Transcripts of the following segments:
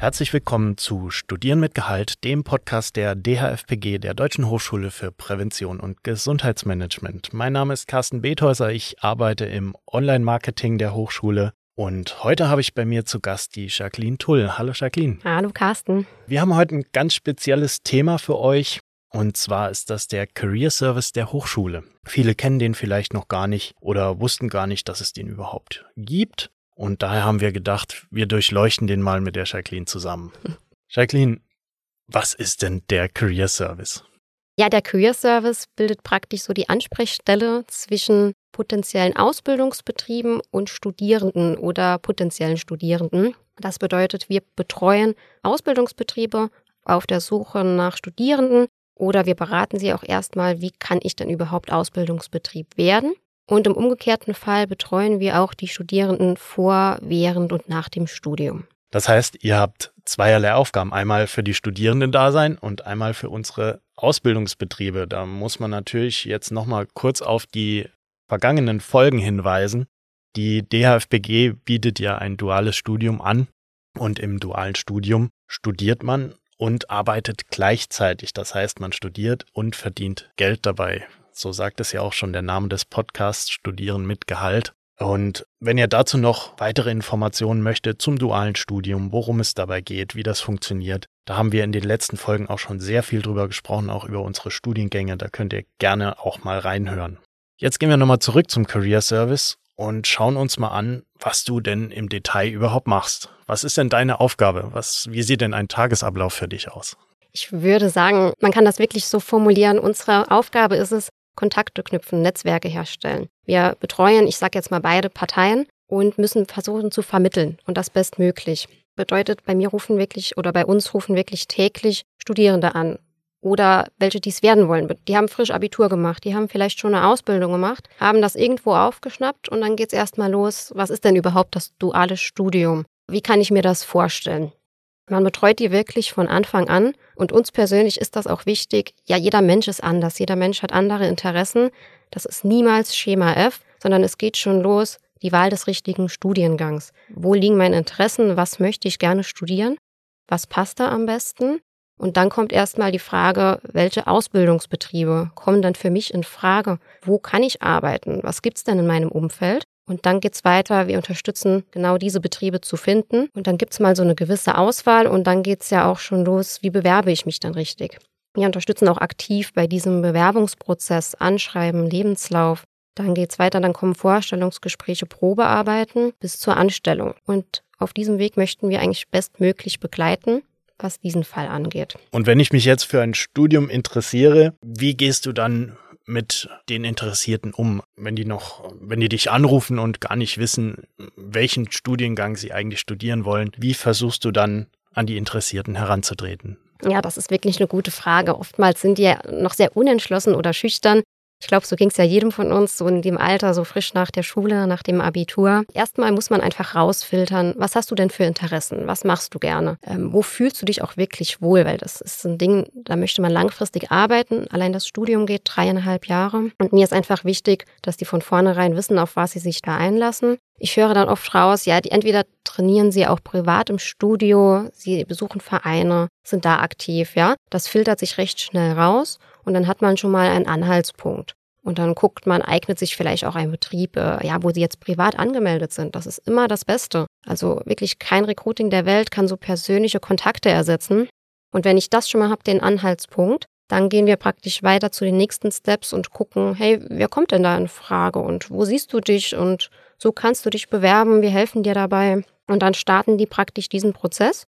Herzlich willkommen zu Studieren mit Gehalt, dem Podcast der DHFPG, der Deutschen Hochschule für Prävention und Gesundheitsmanagement. Mein Name ist Carsten Bethäuser, ich arbeite im Online-Marketing der Hochschule und heute habe ich bei mir zu Gast die Jacqueline Tull. Hallo Jacqueline. Hallo Carsten. Wir haben heute ein ganz spezielles Thema für euch. Und zwar ist das der Career Service der Hochschule. Viele kennen den vielleicht noch gar nicht oder wussten gar nicht, dass es den überhaupt gibt. Und daher haben wir gedacht, wir durchleuchten den mal mit der Jacqueline zusammen. Jacqueline, was ist denn der Career Service? Ja, der Career Service bildet praktisch so die Ansprechstelle zwischen potenziellen Ausbildungsbetrieben und Studierenden oder potenziellen Studierenden. Das bedeutet, wir betreuen Ausbildungsbetriebe auf der Suche nach Studierenden oder wir beraten sie auch erstmal, wie kann ich denn überhaupt Ausbildungsbetrieb werden. Und im umgekehrten Fall betreuen wir auch die Studierenden vor, während und nach dem Studium. Das heißt, ihr habt zweierlei Aufgaben. Einmal für die Studierenden da sein und einmal für unsere Ausbildungsbetriebe. Da muss man natürlich jetzt nochmal kurz auf die vergangenen Folgen hinweisen. Die DHFBG bietet ja ein duales Studium an und im dualen Studium studiert man und arbeitet gleichzeitig. Das heißt, man studiert und verdient Geld dabei. So sagt es ja auch schon der Name des Podcasts, Studieren mit Gehalt. Und wenn ihr dazu noch weitere Informationen möchtet zum dualen Studium, worum es dabei geht, wie das funktioniert, da haben wir in den letzten Folgen auch schon sehr viel drüber gesprochen, auch über unsere Studiengänge. Da könnt ihr gerne auch mal reinhören. Jetzt gehen wir nochmal zurück zum Career Service und schauen uns mal an, was du denn im Detail überhaupt machst. Was ist denn deine Aufgabe? Was, wie sieht denn ein Tagesablauf für dich aus? Ich würde sagen, man kann das wirklich so formulieren. Unsere Aufgabe ist es, Kontakte knüpfen, Netzwerke herstellen. Wir betreuen, ich sage jetzt mal beide Parteien und müssen versuchen zu vermitteln und das bestmöglich. Bedeutet, bei mir rufen wirklich oder bei uns rufen wirklich täglich Studierende an oder welche dies werden wollen. Die haben frisch Abitur gemacht, die haben vielleicht schon eine Ausbildung gemacht, haben das irgendwo aufgeschnappt und dann geht's erstmal los, was ist denn überhaupt das duale Studium? Wie kann ich mir das vorstellen? Man betreut die wirklich von Anfang an und uns persönlich ist das auch wichtig. Ja, jeder Mensch ist anders, jeder Mensch hat andere Interessen. Das ist niemals Schema F, sondern es geht schon los, die Wahl des richtigen Studiengangs. Wo liegen meine Interessen? Was möchte ich gerne studieren? Was passt da am besten? Und dann kommt erstmal die Frage, welche Ausbildungsbetriebe kommen dann für mich in Frage? Wo kann ich arbeiten? Was gibt's denn in meinem Umfeld? Und dann geht's weiter, wir unterstützen genau diese Betriebe zu finden. Und dann gibt's mal so eine gewisse Auswahl und dann geht's ja auch schon los, wie bewerbe ich mich dann richtig? Wir unterstützen auch aktiv bei diesem Bewerbungsprozess, Anschreiben, Lebenslauf. Dann geht's weiter, dann kommen Vorstellungsgespräche, Probearbeiten bis zur Anstellung. Und auf diesem Weg möchten wir eigentlich bestmöglich begleiten was diesen Fall angeht. Und wenn ich mich jetzt für ein Studium interessiere, wie gehst du dann mit den Interessierten um, wenn die noch, wenn die dich anrufen und gar nicht wissen, welchen Studiengang sie eigentlich studieren wollen, wie versuchst du dann an die Interessierten heranzutreten? Ja, das ist wirklich eine gute Frage. Oftmals sind die ja noch sehr unentschlossen oder schüchtern ich glaube, so ging es ja jedem von uns, so in dem Alter, so frisch nach der Schule, nach dem Abitur. Erstmal muss man einfach rausfiltern, was hast du denn für Interessen? Was machst du gerne? Ähm, wo fühlst du dich auch wirklich wohl? Weil das ist ein Ding, da möchte man langfristig arbeiten. Allein das Studium geht dreieinhalb Jahre. Und mir ist einfach wichtig, dass die von vornherein wissen, auf was sie sich da einlassen. Ich höre dann oft raus, ja, die entweder trainieren sie auch privat im Studio, sie besuchen Vereine, sind da aktiv, ja. Das filtert sich recht schnell raus und dann hat man schon mal einen Anhaltspunkt. Und dann guckt man, eignet sich vielleicht auch ein Betrieb, äh, ja, wo sie jetzt privat angemeldet sind. Das ist immer das Beste. Also wirklich kein Recruiting der Welt kann so persönliche Kontakte ersetzen. Und wenn ich das schon mal habe, den Anhaltspunkt, dann gehen wir praktisch weiter zu den nächsten Steps und gucken, hey, wer kommt denn da in Frage und wo siehst du dich und so kannst du dich bewerben, wir helfen dir dabei. Und dann starten die praktisch diesen Prozess.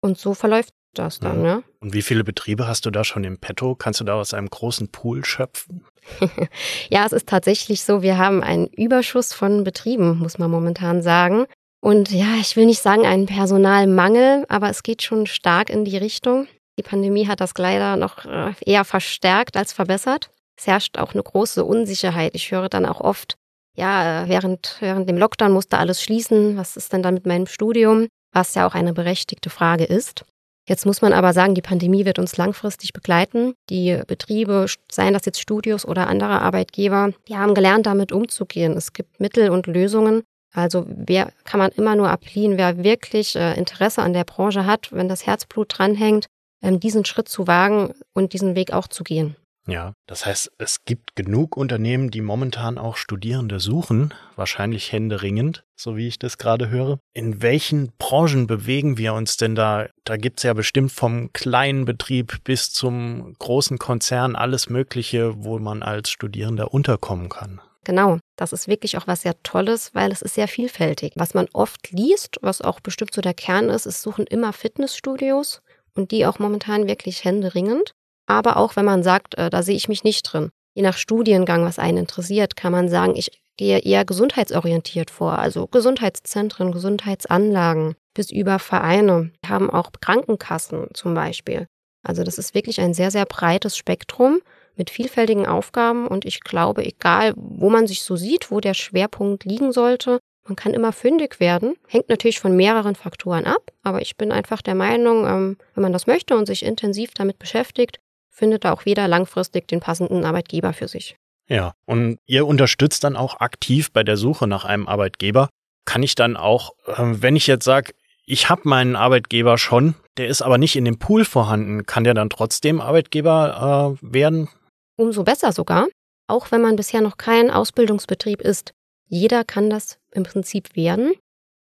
Und so verläuft das dann, ja. Und wie viele Betriebe hast du da schon im Petto? Kannst du da aus einem großen Pool schöpfen? ja, es ist tatsächlich so, wir haben einen Überschuss von Betrieben, muss man momentan sagen. Und ja, ich will nicht sagen einen Personalmangel, aber es geht schon stark in die Richtung. Die Pandemie hat das leider noch äh, eher verstärkt als verbessert. Es herrscht auch eine große Unsicherheit. Ich höre dann auch oft, ja, äh, während, während dem Lockdown musste alles schließen. Was ist denn dann mit meinem Studium? Was ja auch eine berechtigte Frage ist. Jetzt muss man aber sagen, die Pandemie wird uns langfristig begleiten. Die Betriebe, seien das jetzt Studios oder andere Arbeitgeber, die haben gelernt, damit umzugehen. Es gibt Mittel und Lösungen. Also wer kann man immer nur appellieren, wer wirklich äh, Interesse an der Branche hat, wenn das Herzblut dranhängt, ähm, diesen Schritt zu wagen und diesen Weg auch zu gehen. Ja, das heißt, es gibt genug Unternehmen, die momentan auch Studierende suchen, wahrscheinlich händeringend, so wie ich das gerade höre. In welchen Branchen bewegen wir uns denn da? Da gibt's ja bestimmt vom kleinen Betrieb bis zum großen Konzern alles Mögliche, wo man als Studierender unterkommen kann. Genau, das ist wirklich auch was sehr Tolles, weil es ist sehr vielfältig. Was man oft liest, was auch bestimmt so der Kern ist, es suchen immer Fitnessstudios und die auch momentan wirklich händeringend aber auch wenn man sagt, äh, da sehe ich mich nicht drin. Je nach Studiengang, was einen interessiert, kann man sagen, ich gehe eher gesundheitsorientiert vor, also Gesundheitszentren, Gesundheitsanlagen bis über Vereine, Wir haben auch Krankenkassen zum Beispiel. Also das ist wirklich ein sehr, sehr breites Spektrum mit vielfältigen Aufgaben und ich glaube, egal wo man sich so sieht, wo der Schwerpunkt liegen sollte, man kann immer fündig werden. Hängt natürlich von mehreren Faktoren ab, aber ich bin einfach der Meinung, ähm, wenn man das möchte und sich intensiv damit beschäftigt, findet da auch jeder langfristig den passenden Arbeitgeber für sich. Ja, und ihr unterstützt dann auch aktiv bei der Suche nach einem Arbeitgeber. Kann ich dann auch, ähm, wenn ich jetzt sage, ich habe meinen Arbeitgeber schon, der ist aber nicht in dem Pool vorhanden, kann der dann trotzdem Arbeitgeber äh, werden? Umso besser sogar, auch wenn man bisher noch kein Ausbildungsbetrieb ist. Jeder kann das im Prinzip werden.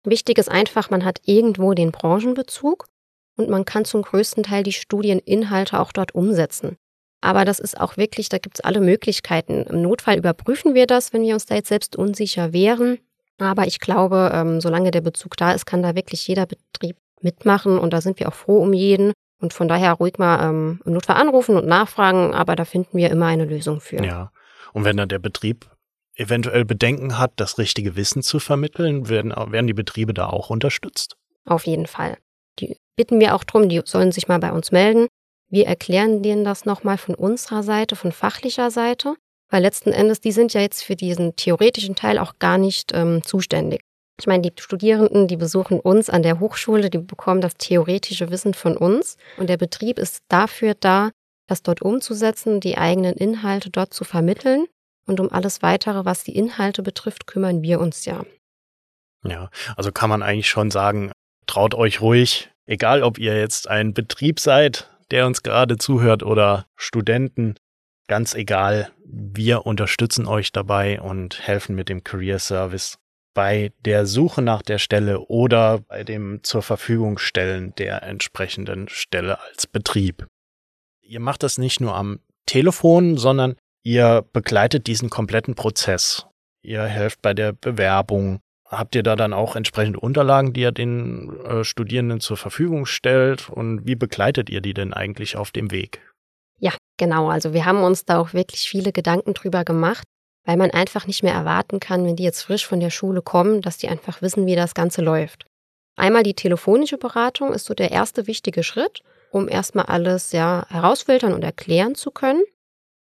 Wichtig ist einfach, man hat irgendwo den Branchenbezug und man kann zum größten Teil die Studieninhalte auch dort umsetzen. Aber das ist auch wirklich, da gibt es alle Möglichkeiten. Im Notfall überprüfen wir das, wenn wir uns da jetzt selbst unsicher wären. Aber ich glaube, ähm, solange der Bezug da ist, kann da wirklich jeder Betrieb mitmachen und da sind wir auch froh um jeden. Und von daher ruhig mal ähm, im Notfall anrufen und nachfragen, aber da finden wir immer eine Lösung für. Ja. Und wenn dann der Betrieb eventuell Bedenken hat, das richtige Wissen zu vermitteln, werden, werden die Betriebe da auch unterstützt? Auf jeden Fall. Die bitten wir auch drum, die sollen sich mal bei uns melden. Wir erklären denen das nochmal von unserer Seite, von fachlicher Seite, weil letzten Endes, die sind ja jetzt für diesen theoretischen Teil auch gar nicht ähm, zuständig. Ich meine, die Studierenden, die besuchen uns an der Hochschule, die bekommen das theoretische Wissen von uns und der Betrieb ist dafür da, das dort umzusetzen, die eigenen Inhalte dort zu vermitteln und um alles weitere, was die Inhalte betrifft, kümmern wir uns ja. Ja, also kann man eigentlich schon sagen, traut euch ruhig, egal ob ihr jetzt ein Betrieb seid, der uns gerade zuhört oder Studenten, ganz egal, wir unterstützen euch dabei und helfen mit dem Career Service bei der Suche nach der Stelle oder bei dem zur Verfügung stellen der entsprechenden Stelle als Betrieb. Ihr macht das nicht nur am Telefon, sondern ihr begleitet diesen kompletten Prozess. Ihr helft bei der Bewerbung, Habt ihr da dann auch entsprechende Unterlagen, die ihr den äh, Studierenden zur Verfügung stellt? Und wie begleitet ihr die denn eigentlich auf dem Weg? Ja, genau. Also wir haben uns da auch wirklich viele Gedanken drüber gemacht, weil man einfach nicht mehr erwarten kann, wenn die jetzt frisch von der Schule kommen, dass die einfach wissen, wie das Ganze läuft. Einmal die telefonische Beratung ist so der erste wichtige Schritt, um erstmal alles ja herausfiltern und erklären zu können.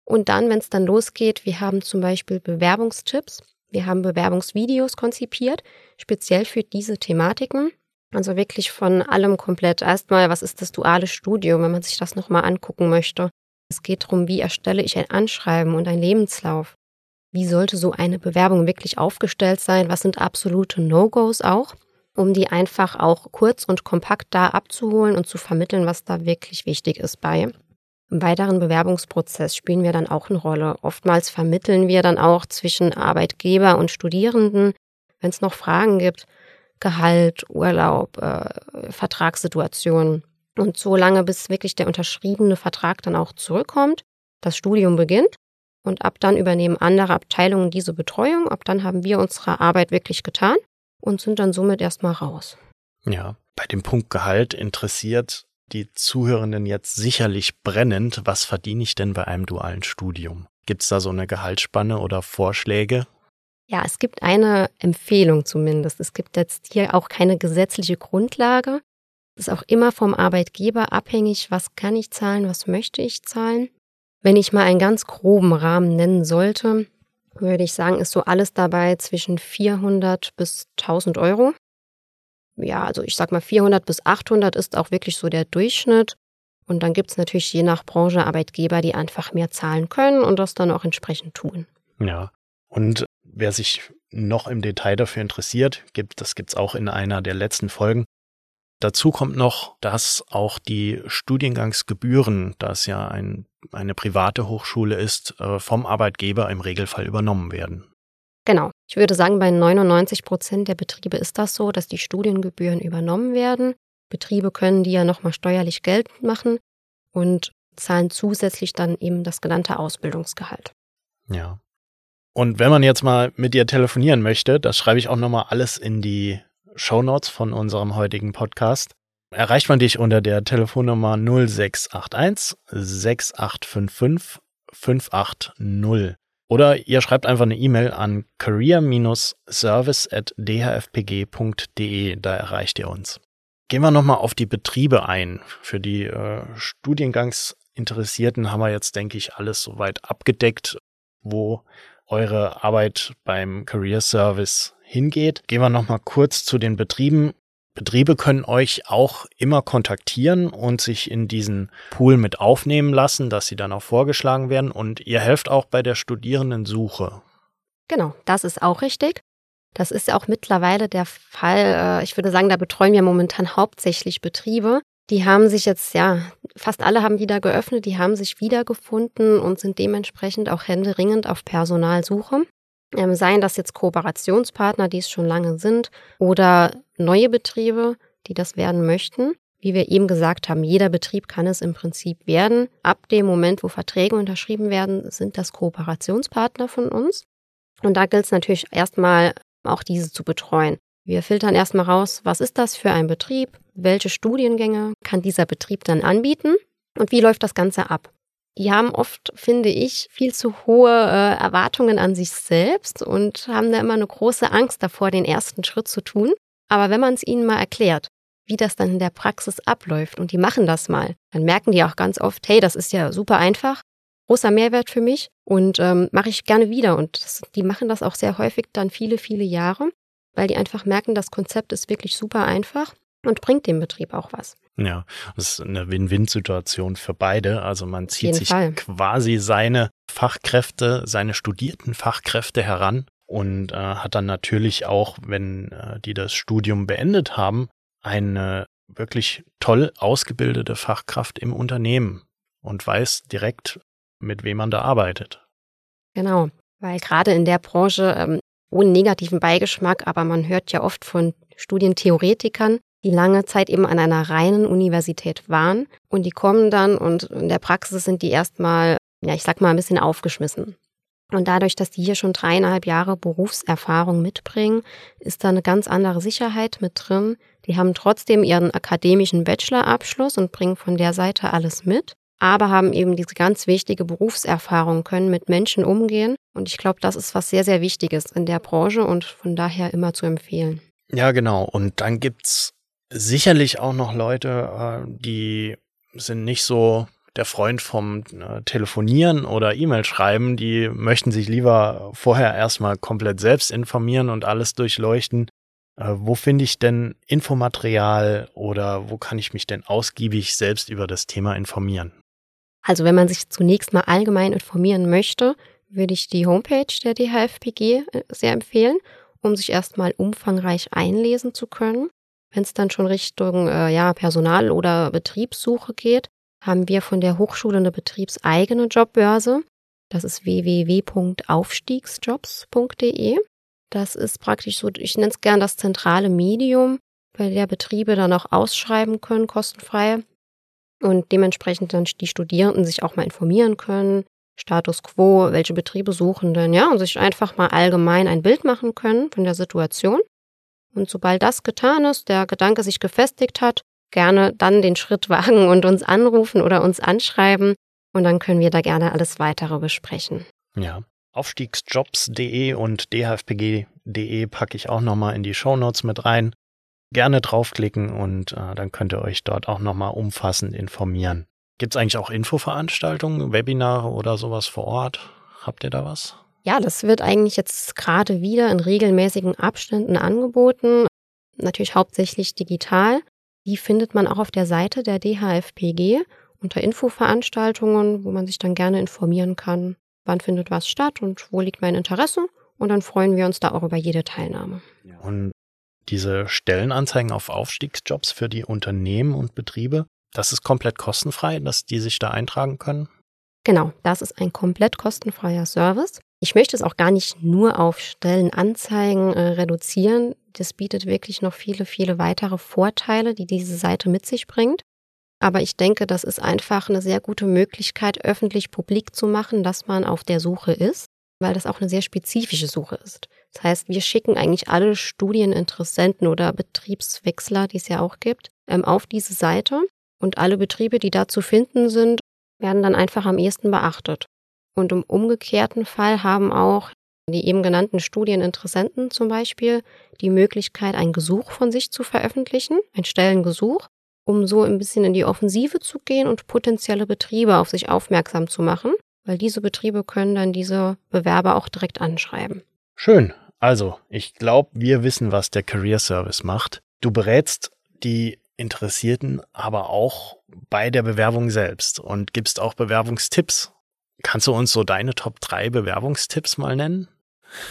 Und dann, wenn es dann losgeht, wir haben zum Beispiel Bewerbungstipps. Wir haben Bewerbungsvideos konzipiert, speziell für diese Thematiken. Also wirklich von allem komplett. Erstmal, was ist das duale Studium, wenn man sich das nochmal angucken möchte. Es geht darum, wie erstelle ich ein Anschreiben und einen Lebenslauf. Wie sollte so eine Bewerbung wirklich aufgestellt sein? Was sind absolute No-Gos auch? Um die einfach auch kurz und kompakt da abzuholen und zu vermitteln, was da wirklich wichtig ist bei. Im weiteren Bewerbungsprozess spielen wir dann auch eine Rolle. Oftmals vermitteln wir dann auch zwischen Arbeitgeber und Studierenden, wenn es noch Fragen gibt, Gehalt, Urlaub, äh, Vertragssituationen. Und so lange, bis wirklich der unterschriebene Vertrag dann auch zurückkommt, das Studium beginnt und ab dann übernehmen andere Abteilungen diese Betreuung. Ab dann haben wir unsere Arbeit wirklich getan und sind dann somit erstmal raus. Ja, bei dem Punkt Gehalt interessiert die Zuhörenden jetzt sicherlich brennend, was verdiene ich denn bei einem dualen Studium? Gibt es da so eine Gehaltsspanne oder Vorschläge? Ja, es gibt eine Empfehlung zumindest. Es gibt jetzt hier auch keine gesetzliche Grundlage. Es ist auch immer vom Arbeitgeber abhängig, was kann ich zahlen, was möchte ich zahlen. Wenn ich mal einen ganz groben Rahmen nennen sollte, würde ich sagen, ist so alles dabei zwischen 400 bis 1000 Euro ja, also ich sag mal 400 bis 800 ist auch wirklich so der Durchschnitt. Und dann gibt es natürlich je nach Branche Arbeitgeber, die einfach mehr zahlen können und das dann auch entsprechend tun. Ja. Und wer sich noch im Detail dafür interessiert, gibt, das gibt's auch in einer der letzten Folgen. Dazu kommt noch, dass auch die Studiengangsgebühren, da es ja ein, eine private Hochschule ist, äh, vom Arbeitgeber im Regelfall übernommen werden. Genau. Ich würde sagen, bei 99 Prozent der Betriebe ist das so, dass die Studiengebühren übernommen werden. Betriebe können die ja nochmal steuerlich geltend machen und zahlen zusätzlich dann eben das genannte Ausbildungsgehalt. Ja. Und wenn man jetzt mal mit dir telefonieren möchte, das schreibe ich auch nochmal alles in die Show Notes von unserem heutigen Podcast. Erreicht man dich unter der Telefonnummer 0681 6855 580. Oder ihr schreibt einfach eine E-Mail an career-service.dhfpg.de, da erreicht ihr uns. Gehen wir nochmal auf die Betriebe ein. Für die äh, Studiengangsinteressierten haben wir jetzt, denke ich, alles soweit abgedeckt, wo eure Arbeit beim Career Service hingeht. Gehen wir nochmal kurz zu den Betrieben. Betriebe können euch auch immer kontaktieren und sich in diesen Pool mit aufnehmen lassen, dass sie dann auch vorgeschlagen werden. Und ihr helft auch bei der Studierendensuche. Genau, das ist auch richtig. Das ist ja auch mittlerweile der Fall. Äh, ich würde sagen, da betreuen wir momentan hauptsächlich Betriebe. Die haben sich jetzt, ja, fast alle haben wieder geöffnet, die haben sich wiedergefunden und sind dementsprechend auch händeringend auf Personalsuche. Ähm, seien das jetzt Kooperationspartner, die es schon lange sind, oder neue Betriebe, die das werden möchten. Wie wir eben gesagt haben, jeder Betrieb kann es im Prinzip werden. Ab dem Moment, wo Verträge unterschrieben werden, sind das Kooperationspartner von uns. Und da gilt es natürlich erstmal auch diese zu betreuen. Wir filtern erstmal raus, was ist das für ein Betrieb, welche Studiengänge kann dieser Betrieb dann anbieten und wie läuft das Ganze ab die haben oft, finde ich, viel zu hohe äh, Erwartungen an sich selbst und haben da immer eine große Angst davor, den ersten Schritt zu tun. Aber wenn man es ihnen mal erklärt, wie das dann in der Praxis abläuft und die machen das mal, dann merken die auch ganz oft, hey, das ist ja super einfach, großer Mehrwert für mich und ähm, mache ich gerne wieder. Und das, die machen das auch sehr häufig dann viele, viele Jahre, weil die einfach merken, das Konzept ist wirklich super einfach und bringt dem Betrieb auch was. Ja, das ist eine Win-Win-Situation für beide. Also man zieht sich Fall. quasi seine Fachkräfte, seine studierten Fachkräfte heran und äh, hat dann natürlich auch, wenn äh, die das Studium beendet haben, eine wirklich toll ausgebildete Fachkraft im Unternehmen und weiß direkt, mit wem man da arbeitet. Genau, weil gerade in der Branche, ähm, ohne negativen Beigeschmack, aber man hört ja oft von Studientheoretikern, die lange Zeit eben an einer reinen Universität waren und die kommen dann und in der Praxis sind die erstmal, ja, ich sag mal, ein bisschen aufgeschmissen. Und dadurch, dass die hier schon dreieinhalb Jahre Berufserfahrung mitbringen, ist da eine ganz andere Sicherheit mit drin. Die haben trotzdem ihren akademischen Bachelorabschluss und bringen von der Seite alles mit, aber haben eben diese ganz wichtige Berufserfahrung, können mit Menschen umgehen. Und ich glaube, das ist was sehr, sehr Wichtiges in der Branche und von daher immer zu empfehlen. Ja, genau. Und dann gibt's sicherlich auch noch Leute, äh, die sind nicht so der Freund vom äh, Telefonieren oder E-Mail schreiben, die möchten sich lieber vorher erstmal komplett selbst informieren und alles durchleuchten. Äh, wo finde ich denn Infomaterial oder wo kann ich mich denn ausgiebig selbst über das Thema informieren? Also wenn man sich zunächst mal allgemein informieren möchte, würde ich die Homepage der DHFPG sehr empfehlen, um sich erstmal umfangreich einlesen zu können. Wenn es dann schon Richtung äh, ja, Personal- oder Betriebssuche geht, haben wir von der Hochschule eine betriebseigene Jobbörse. Das ist www.aufstiegsjobs.de. Das ist praktisch so, ich nenne es gern das zentrale Medium, bei der Betriebe dann auch ausschreiben können, kostenfrei. Und dementsprechend dann die Studierenden sich auch mal informieren können, Status quo, welche Betriebe suchen denn, ja, und sich einfach mal allgemein ein Bild machen können von der Situation. Und sobald das getan ist, der Gedanke sich gefestigt hat, gerne dann den Schritt wagen und uns anrufen oder uns anschreiben. Und dann können wir da gerne alles weitere besprechen. Ja. Aufstiegsjobs.de und dhfpg.de packe ich auch nochmal in die Shownotes mit rein. Gerne draufklicken und äh, dann könnt ihr euch dort auch nochmal umfassend informieren. Gibt es eigentlich auch Infoveranstaltungen, Webinare oder sowas vor Ort? Habt ihr da was? Ja, das wird eigentlich jetzt gerade wieder in regelmäßigen Abständen angeboten. Natürlich hauptsächlich digital. Die findet man auch auf der Seite der DHFPG unter Infoveranstaltungen, wo man sich dann gerne informieren kann, wann findet was statt und wo liegt mein Interesse. Und dann freuen wir uns da auch über jede Teilnahme. Und diese Stellenanzeigen auf Aufstiegsjobs für die Unternehmen und Betriebe, das ist komplett kostenfrei, dass die sich da eintragen können? Genau, das ist ein komplett kostenfreier Service. Ich möchte es auch gar nicht nur auf Stellenanzeigen äh, reduzieren. Das bietet wirklich noch viele, viele weitere Vorteile, die diese Seite mit sich bringt. Aber ich denke, das ist einfach eine sehr gute Möglichkeit, öffentlich publik zu machen, dass man auf der Suche ist, weil das auch eine sehr spezifische Suche ist. Das heißt, wir schicken eigentlich alle Studieninteressenten oder Betriebswechsler, die es ja auch gibt, ähm, auf diese Seite. Und alle Betriebe, die da zu finden sind, werden dann einfach am ehesten beachtet. Und im umgekehrten Fall haben auch die eben genannten Studieninteressenten zum Beispiel die Möglichkeit, ein Gesuch von sich zu veröffentlichen, ein Stellengesuch, um so ein bisschen in die Offensive zu gehen und potenzielle Betriebe auf sich aufmerksam zu machen, weil diese Betriebe können dann diese Bewerber auch direkt anschreiben. Schön. Also, ich glaube, wir wissen, was der Career Service macht. Du berätst die Interessierten aber auch bei der Bewerbung selbst und gibst auch Bewerbungstipps Kannst du uns so deine Top 3 Bewerbungstipps mal nennen?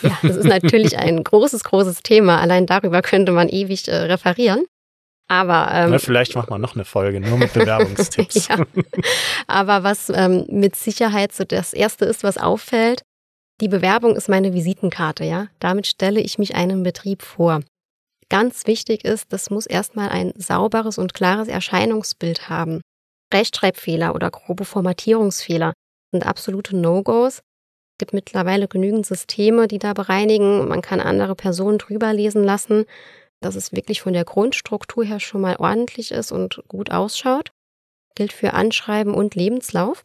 Ja, das ist natürlich ein großes, großes Thema. Allein darüber könnte man ewig äh, referieren. Aber ähm, Na, vielleicht machen wir noch eine Folge nur mit Bewerbungstipps. ja. Aber was ähm, mit Sicherheit so das erste ist, was auffällt, die Bewerbung ist meine Visitenkarte, ja. Damit stelle ich mich einem Betrieb vor. Ganz wichtig ist, das muss erstmal ein sauberes und klares Erscheinungsbild haben. Rechtschreibfehler oder grobe Formatierungsfehler sind absolute No-Gos. Es gibt mittlerweile genügend Systeme, die da bereinigen. Man kann andere Personen drüber lesen lassen, dass es wirklich von der Grundstruktur her schon mal ordentlich ist und gut ausschaut. Gilt für Anschreiben und Lebenslauf.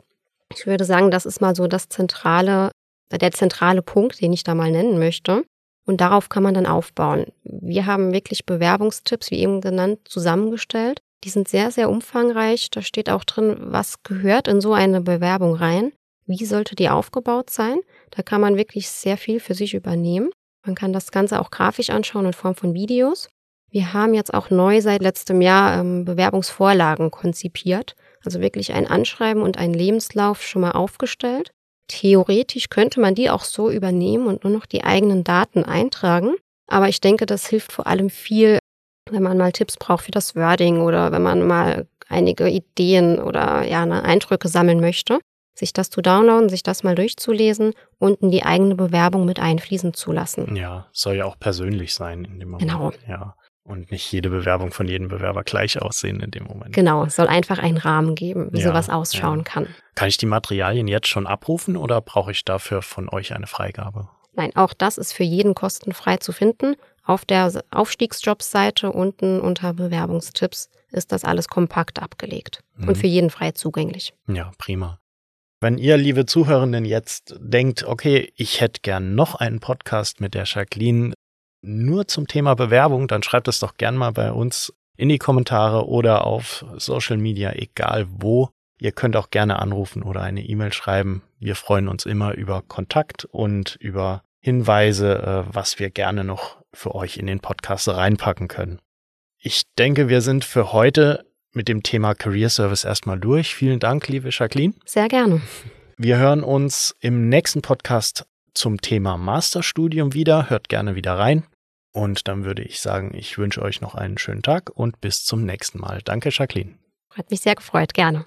Ich würde sagen, das ist mal so das zentrale, der zentrale Punkt, den ich da mal nennen möchte. Und darauf kann man dann aufbauen. Wir haben wirklich Bewerbungstipps, wie eben genannt, zusammengestellt. Die sind sehr, sehr umfangreich. Da steht auch drin, was gehört in so eine Bewerbung rein. Wie sollte die aufgebaut sein? Da kann man wirklich sehr viel für sich übernehmen. Man kann das Ganze auch grafisch anschauen in Form von Videos. Wir haben jetzt auch neu seit letztem Jahr ähm, Bewerbungsvorlagen konzipiert, also wirklich ein Anschreiben und ein Lebenslauf schon mal aufgestellt. Theoretisch könnte man die auch so übernehmen und nur noch die eigenen Daten eintragen. Aber ich denke, das hilft vor allem viel, wenn man mal Tipps braucht für das Wording oder wenn man mal einige Ideen oder ja, ne, Eindrücke sammeln möchte, sich das zu downloaden, sich das mal durchzulesen und in die eigene Bewerbung mit einfließen zu lassen. Ja, soll ja auch persönlich sein in dem Moment. Genau. Ja. Und nicht jede Bewerbung von jedem Bewerber gleich aussehen in dem Moment. Genau, es soll einfach einen Rahmen geben, wie ja, sowas ausschauen ja. kann. Kann ich die Materialien jetzt schon abrufen oder brauche ich dafür von euch eine Freigabe? Nein, auch das ist für jeden kostenfrei zu finden. Auf der Aufstiegsjobs-Seite unten unter Bewerbungstipps ist das alles kompakt abgelegt mhm. und für jeden frei zugänglich. Ja, prima. Wenn ihr, liebe Zuhörenden, jetzt denkt, okay, ich hätte gern noch einen Podcast mit der Jacqueline nur zum Thema Bewerbung, dann schreibt es doch gern mal bei uns in die Kommentare oder auf Social Media, egal wo. Ihr könnt auch gerne anrufen oder eine E-Mail schreiben. Wir freuen uns immer über Kontakt und über Hinweise, äh, was wir gerne noch für euch in den Podcast reinpacken können. Ich denke, wir sind für heute mit dem Thema Career Service erstmal durch. Vielen Dank, liebe Jacqueline. Sehr gerne. Wir hören uns im nächsten Podcast zum Thema Masterstudium wieder. Hört gerne wieder rein. Und dann würde ich sagen, ich wünsche euch noch einen schönen Tag und bis zum nächsten Mal. Danke, Jacqueline. Hat mich sehr gefreut, gerne.